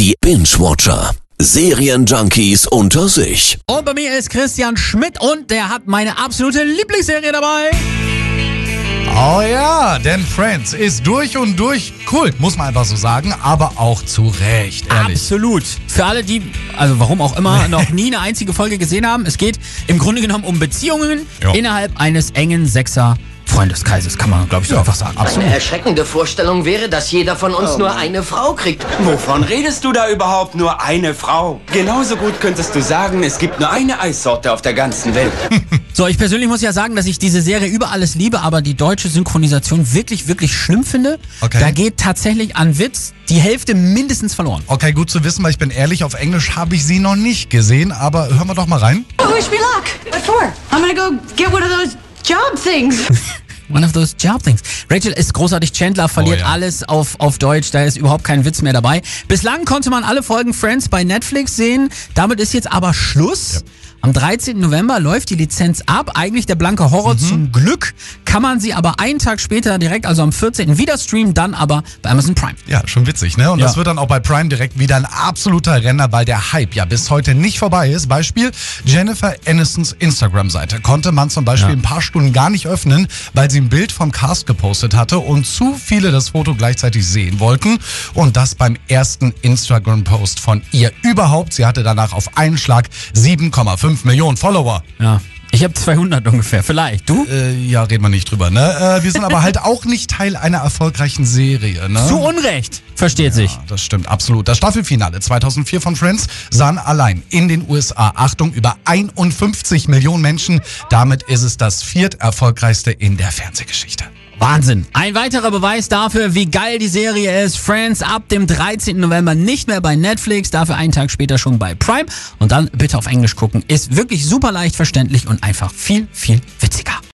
Die Binge-Watcher. Serienjunkies unter sich. Und bei mir ist Christian Schmidt und der hat meine absolute Lieblingsserie dabei. Oh ja, denn Friends ist durch und durch Kult, muss man einfach so sagen, aber auch zu Recht, ehrlich. Absolut. Für alle, die, also warum auch immer, noch nie eine einzige Folge gesehen haben, es geht im Grunde genommen um Beziehungen Ja. innerhalb eines engen Sechser Freundeskreises, kann man, glaube ich, so einfach sagen. Eine erschreckende Vorstellung wäre, dass jeder von uns nur eine Frau kriegt. Wovon redest du da überhaupt? Nur eine Frau. Genauso gut könntest du sagen, es gibt nur eine Eissorte auf der ganzen Welt. So, ich persönlich muss ja sagen, dass ich diese Serie über alles liebe, aber die deutsche Synchronisation wirklich, wirklich schlimm finde. Okay. Da geht tatsächlich an Witz die Hälfte mindestens verloren. Okay, gut zu wissen, weil ich bin ehrlich, auf Englisch habe ich sie noch nicht gesehen, aber hören wir doch mal rein. Wish me luck. What for? I'm gonna go get one of those job things. One of those job things. Rachel ist großartig. Chandler verliert Oh ja. alles auf, auf Deutsch. Da ist überhaupt kein Witz mehr dabei. Bislang konnte man alle Folgen Friends bei Netflix sehen. Damit ist jetzt aber Schluss. Am 13. November läuft die Lizenz ab. Eigentlich der blanke Mhm. Horror zum Glück. Kann man sie aber einen Tag später direkt, also am 14. wieder streamen, dann aber bei Amazon Prime. Ja, schon witzig, ne? Und Ja. das wird dann auch bei Prime direkt wieder ein absoluter Renner, weil der Hype ja bis heute nicht vorbei ist. Beispiel Jennifer Anistons Instagram-Seite konnte man zum Beispiel ein paar Stunden gar nicht öffnen, weil sie ein Bild vom Cast gepostet hatte und zu viele das Foto gleichzeitig sehen wollten. Und das beim ersten Instagram-Post von ihr überhaupt. Sie hatte danach auf einen Schlag 7,5 Millionen Follower. Ja. Ich habe 200 ungefähr. Vielleicht. Du? Äh, ja, reden wir nicht drüber, ne? Äh, wir sind aber halt auch nicht Teil einer erfolgreichen Serie, ne? Zu Unrecht. Versteht sich. Ja, das stimmt, absolut. Das Staffelfinale 2004 von Friends sahen allein in den USA, Achtung, über 51 Millionen Menschen. Damit ist es das vierterfolgreichste in der Fernsehgeschichte. Wahnsinn. Ein weiterer Beweis dafür, wie geil die Serie ist. Friends ab dem 13. November nicht mehr bei Netflix, dafür einen Tag später schon bei Prime. Und dann bitte auf Englisch gucken. Ist wirklich super leicht verständlich und einfach viel, viel witziger.